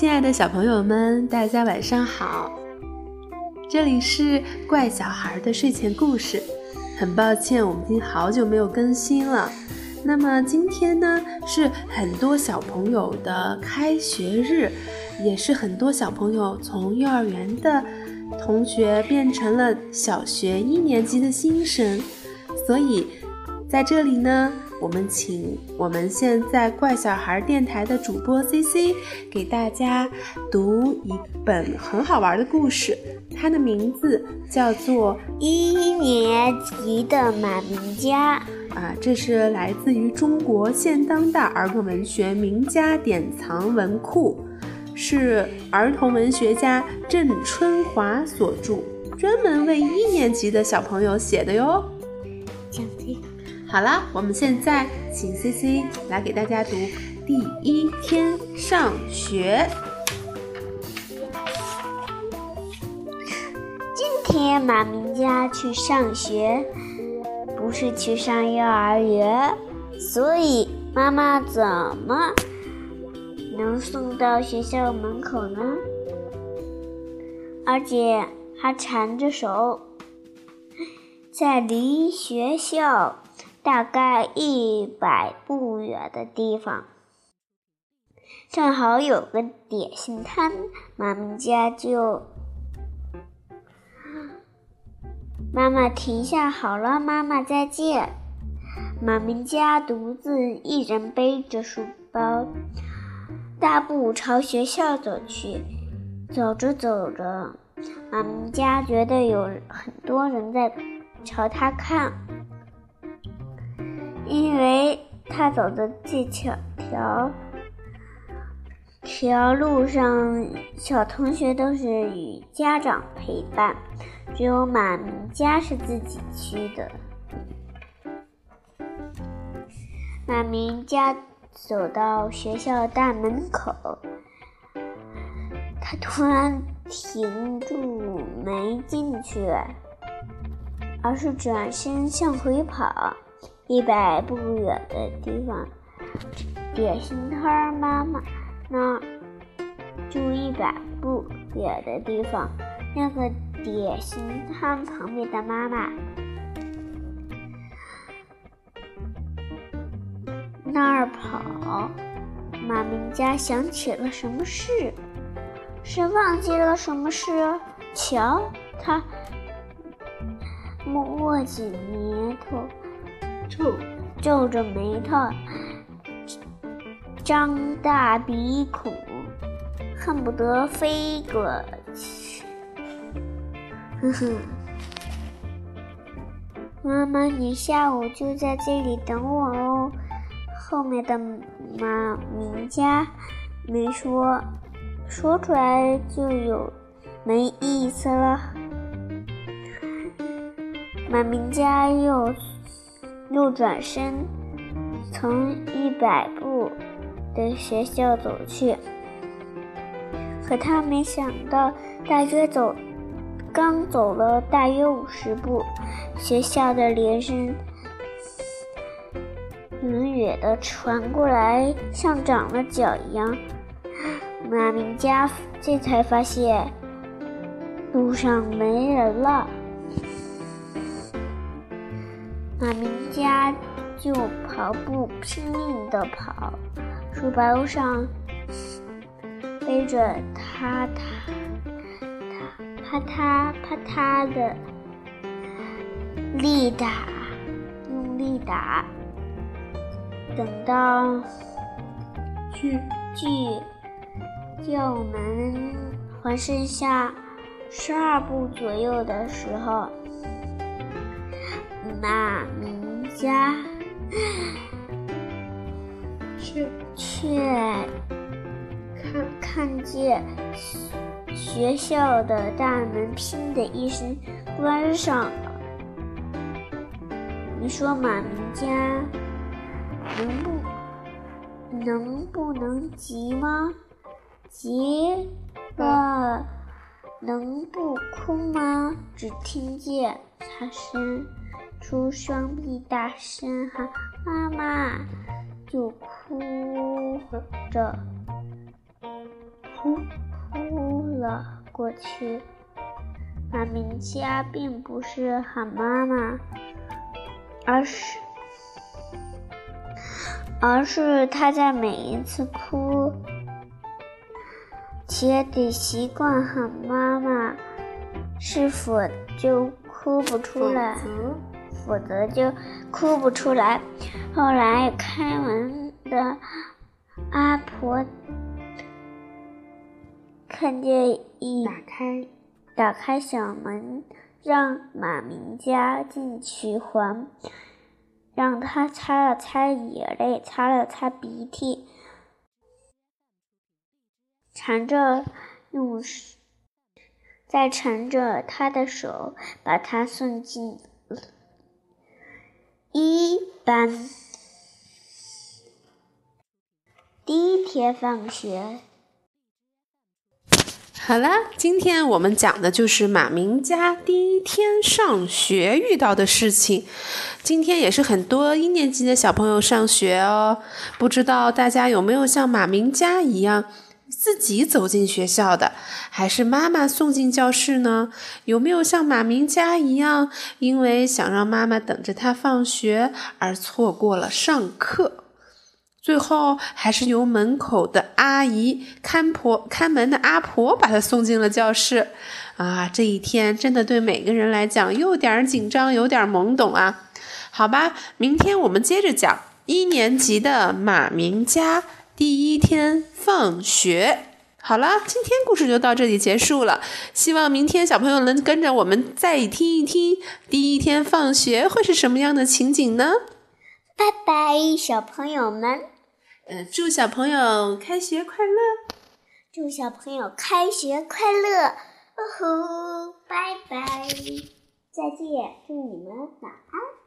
亲爱的小朋友们，大家晚上好！这里是怪小孩的睡前故事。很抱歉，我们已经好久没有更新了。那么今天呢，是很多小朋友的开学日，也是很多小朋友从幼儿园的同学变成了小学一年级的新生，所以在这里呢。我们请我们现在怪小孩电台的主播 C C 给大家读一本很好玩的故事，它的名字叫做《一年级的马明佳》啊，这是来自于中国现当代儿童文学名家典藏文库，是儿童文学家郑春华所著，专门为一年级的小朋友写的哟。好了，我们现在请 C C 来给大家读第一天上学。今天马明佳去上学，不是去上幼儿园，所以妈妈怎么能送到学校门口呢？而且还缠着手，在离学校。大概一百步远的地方，正好有个点心摊，妈妈家就妈妈停下，好了，妈妈再见。马明家独自一人背着书包，大步朝学校走去。走着走着，马明家觉得有很多人在朝他看。因为他走的这条条条路上，小同学都是与家长陪伴，只有马明家是自己去的。马明家走到学校大门口，他突然停住，没进去，而是转身向回跑。一百步远的地方，点心摊妈妈那儿，就一百步远的地方，那个点心摊旁边的妈妈那儿跑。马明家想起了什么事？是忘记了什么事？瞧，他握紧眉头。皱皱着眉头，张大鼻孔，恨不得飞过去。哼哼，妈妈，你下午就在这里等我哦。后面的马明佳没说，说出来就有没意思了。马明佳又。又转身，从一百步的学校走去。可他没想到，大约走刚走了大约五十步，学校的铃声远远的传过来，像长了脚一样。马明佳这才发现路上没人了。马明佳就跑步，拼命的跑，书包上背着他他他啪嗒啪嗒的力打，用力打。等到距距校门还剩下十二步左右的时候。马明佳却却看看见学校的大门“砰”的一声关上了。你说马明佳能不能不能急吗？急了能不哭吗？只听见他伸。出双臂，大声喊“妈妈”，就哭着哭哭了过去。马明佳并不是喊妈妈，而是而是他在每一次哭，且得习惯喊妈妈，是否就哭不出来？否则就哭不出来。后来开门的阿婆看见一打开。打开小门，让马明家进去，还让他擦了擦眼泪，擦了擦鼻涕，缠着用再缠着他的手，把他送进一班。第一天放学。好了，今天我们讲的就是马明佳第一天上学遇到的事情。今天也是很多一年级的小朋友上学哦。不知道大家有没有像马明佳一样自己走进学校的，还是妈妈送进教室呢？有没有像马明佳一样，因为想让妈妈等着他放学而错过了上课？最后还是由门口的阿姨看婆看门的阿婆把他送进了教室，啊，这一天真的对每个人来讲有点紧张，有点懵懂啊。好吧，明天我们接着讲一年级的马明佳第一天放学。好了，今天故事就到这里结束了。希望明天小朋友能跟着我们再听一听第一天放学会是什么样的情景呢？拜拜，小朋友们。嗯，祝小朋友开学快乐！祝小朋友开学快乐！哦吼，拜拜，再见，祝你们晚安。